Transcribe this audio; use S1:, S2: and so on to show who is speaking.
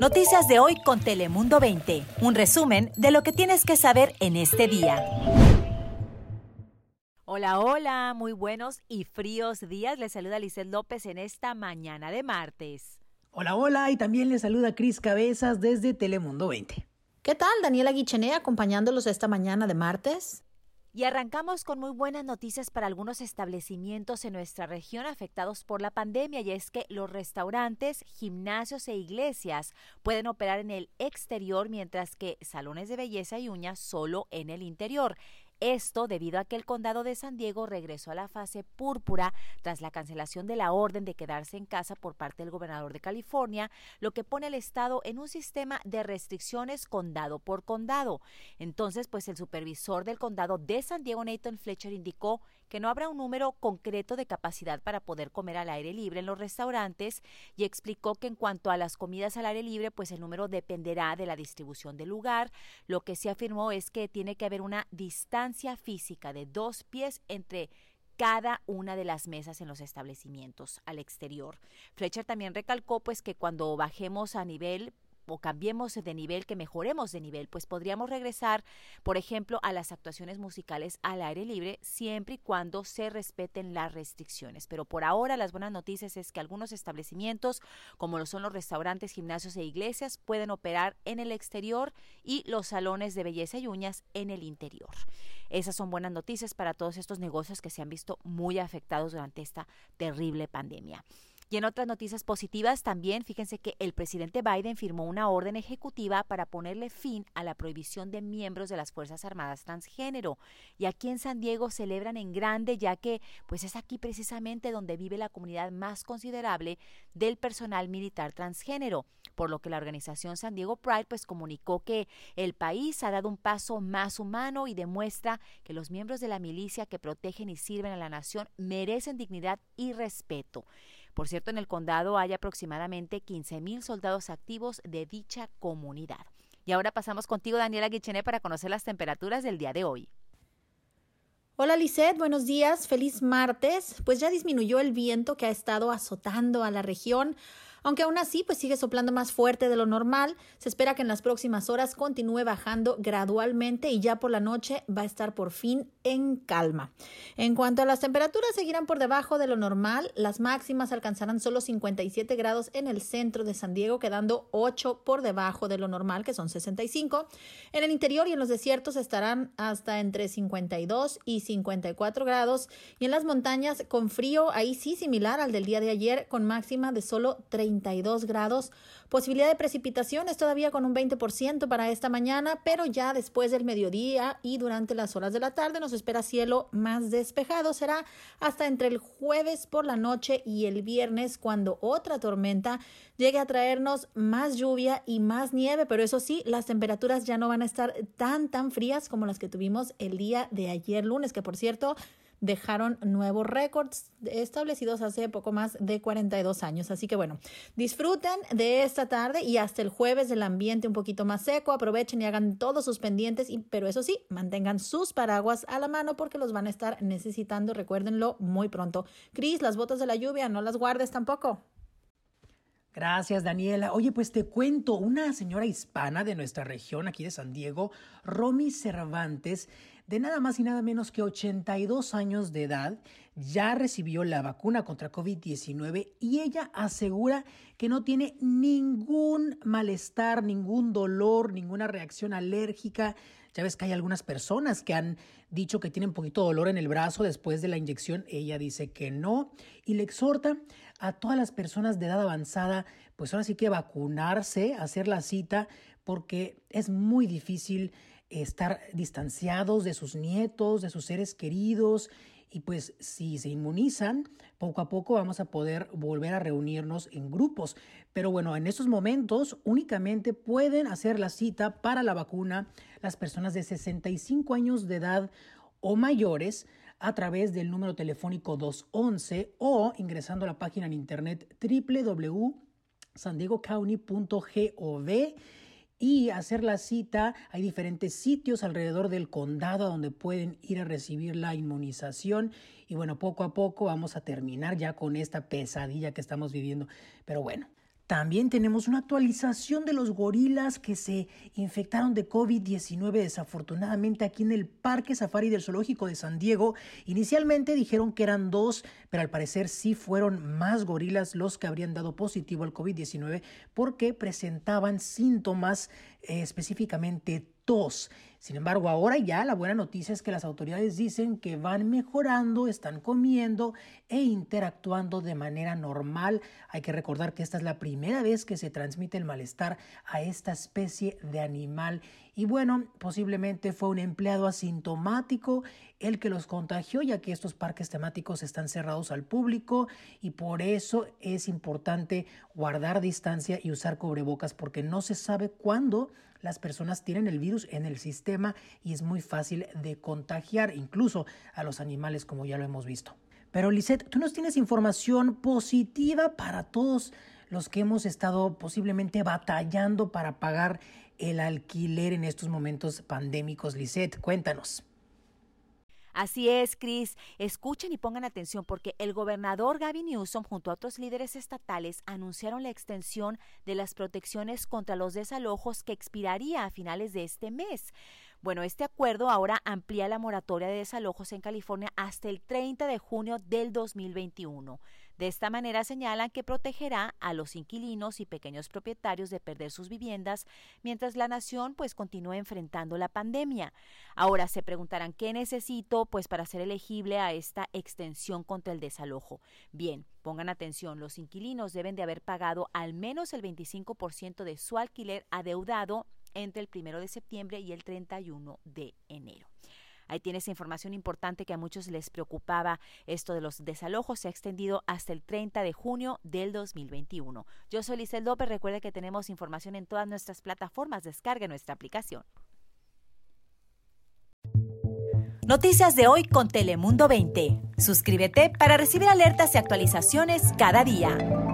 S1: Noticias de hoy con Telemundo 20. Un resumen de lo que tienes que saber en este día. Hola, hola, muy buenos y fríos días. Les saluda Lizeth López en esta mañana de martes.
S2: Hola, hola, y también les saluda Cris Cabezas desde Telemundo 20.
S3: ¿Qué tal? Daniela Guichené acompañándolos esta mañana de martes.
S1: Y arrancamos con muy buenas noticias para algunos establecimientos en nuestra región afectados por la pandemia y es que los restaurantes, gimnasios e iglesias pueden operar en el exterior mientras que salones de belleza y uñas solo en el interior. Esto debido a que el condado de San Diego regresó a la fase púrpura tras la cancelación de la orden de quedarse en casa por parte del gobernador de California, lo que pone al estado en un sistema de restricciones condado por condado. Entonces, pues el supervisor del condado de San Diego, Nathan Fletcher, indicó que no habrá un número concreto de capacidad para poder comer al aire libre en los restaurantes y explicó que en cuanto a las comidas al aire libre, pues el número dependerá de la distribución del lugar. Lo que se afirmó es que tiene que haber una distancia física de dos pies entre cada una de las mesas en los establecimientos al exterior. Fletcher también recalcó pues que cuando bajemos a nivel o cambiemos de nivel, que mejoremos de nivel, pues podríamos regresar, por ejemplo, a las actuaciones musicales al aire libre, siempre y cuando se respeten las restricciones. Pero por ahora las buenas noticias es que algunos establecimientos, como lo son los restaurantes, gimnasios e iglesias, pueden operar en el exterior y los salones de belleza y uñas en el interior. Esas son buenas noticias para todos estos negocios que se han visto muy afectados durante esta terrible pandemia. Y en otras noticias positivas también, fíjense que el presidente Biden firmó una orden ejecutiva para ponerle fin a la prohibición de miembros de las Fuerzas Armadas transgénero. Y aquí en San Diego celebran en grande, ya que pues es aquí precisamente donde vive la comunidad más considerable del personal militar transgénero, por lo que la organización San Diego Pride pues comunicó que el país ha dado un paso más humano y demuestra que los miembros de la milicia que protegen y sirven a la nación merecen dignidad y respeto. Por cierto, en el condado hay aproximadamente 15 mil soldados activos de dicha comunidad. Y ahora pasamos contigo, Daniela Guichené, para conocer las temperaturas del día de hoy.
S3: Hola Lisette, buenos días, feliz martes. Pues ya disminuyó el viento que ha estado azotando a la región aunque aún así pues sigue soplando más fuerte de lo normal. Se espera que en las próximas horas continúe bajando gradualmente y ya por la noche va a estar por fin en calma. En cuanto a las temperaturas seguirán por debajo de lo normal, las máximas alcanzarán solo 57 grados en el centro de San Diego, quedando 8 por debajo de lo normal, que son 65. En el interior y en los desiertos estarán hasta entre 52 y 54 grados y en las montañas con frío, ahí sí similar al del día de ayer, con máxima de solo 30 grados. Posibilidad de precipitaciones todavía con un 20% para esta mañana, pero ya después del mediodía y durante las horas de la tarde nos espera cielo más despejado. Será hasta entre el jueves por la noche y el viernes cuando otra tormenta llegue a traernos más lluvia y más nieve, pero eso sí, las temperaturas ya no van a estar tan, tan frías como las que tuvimos el día de ayer lunes, que por cierto, dejaron nuevos récords establecidos hace poco más de 42 años. Así que bueno, disfruten de esta tarde y hasta el jueves del ambiente un poquito más seco. Aprovechen y hagan todos sus pendientes, y, pero eso sí, mantengan sus paraguas a la mano porque los van a estar necesitando, recuérdenlo, muy pronto. Cris, las botas de la lluvia, no las guardes tampoco.
S2: Gracias, Daniela. Oye, pues te cuento, una señora hispana de nuestra región, aquí de San Diego, Romy Cervantes, de nada más y nada menos que 82 años de edad, ya recibió la vacuna contra COVID-19 y ella asegura que no tiene ningún malestar, ningún dolor, ninguna reacción alérgica. Ya ves que hay algunas personas que han dicho que tienen poquito dolor en el brazo después de la inyección. Ella dice que no y le exhorta a todas las personas de edad avanzada, pues ahora sí que vacunarse, hacer la cita, porque es muy difícil estar distanciados de sus nietos, de sus seres queridos. Y pues si se inmunizan, poco a poco vamos a poder volver a reunirnos en grupos. Pero bueno, en estos momentos únicamente pueden hacer la cita para la vacuna las personas de 65 años de edad o mayores a través del número telefónico 211 o ingresando a la página en internet www.sandiegocounty.gov y hacer la cita. Hay diferentes sitios alrededor del condado donde pueden ir a recibir la inmunización. Y bueno, poco a poco vamos a terminar ya con esta pesadilla que estamos viviendo. Pero bueno, También tenemos una actualización de los gorilas que se infectaron de COVID-19 desafortunadamente aquí en el Parque Safari del Zoológico de San Diego. Inicialmente dijeron que eran dos, pero al parecer sí fueron más gorilas los que habrían dado positivo al COVID-19 porque presentaban síntomas eh, específicamente Sin embargo, ahora ya la buena noticia es que las autoridades dicen que van mejorando, están comiendo e interactuando de manera normal. Hay que recordar que esta es la primera vez que se transmite el malestar a esta especie de animal. Y bueno, posiblemente fue un empleado asintomático el que los contagió, ya que estos parques temáticos están cerrados al público y por eso es importante guardar distancia y usar cubrebocas porque no se sabe cuándo las personas tienen el virus en el sistema y es muy fácil de contagiar incluso a los animales como ya lo hemos visto. Pero Lisette, tú nos tienes información positiva para todos los que hemos estado posiblemente batallando para pagar el alquiler en estos momentos pandémicos. Lisette, cuéntanos.
S1: Así es, Chris. Escuchen y pongan atención porque el gobernador Gavin Newsom junto a otros líderes estatales anunciaron la extensión de las protecciones contra los desalojos que expiraría a finales de este mes. Bueno, este acuerdo ahora amplía la moratoria de desalojos en California hasta el 30 de junio del 2021. De esta manera señalan que protegerá a los inquilinos y pequeños propietarios de perder sus viviendas mientras la nación pues continúe enfrentando la pandemia. Ahora se preguntarán qué necesito pues para ser elegible a esta extensión contra el desalojo. Bien, pongan atención, los inquilinos deben de haber pagado al menos el 25% de su alquiler adeudado entre el 1 de septiembre y el 31 de enero. Ahí tienes información importante que a muchos les preocupaba. Esto de los desalojos se ha extendido hasta el 30 de junio del 2021. Yo soy Lizel López. Recuerde que tenemos información en todas nuestras plataformas. Descargue nuestra aplicación. Noticias de hoy con Telemundo 20. Suscríbete para recibir alertas y actualizaciones cada día.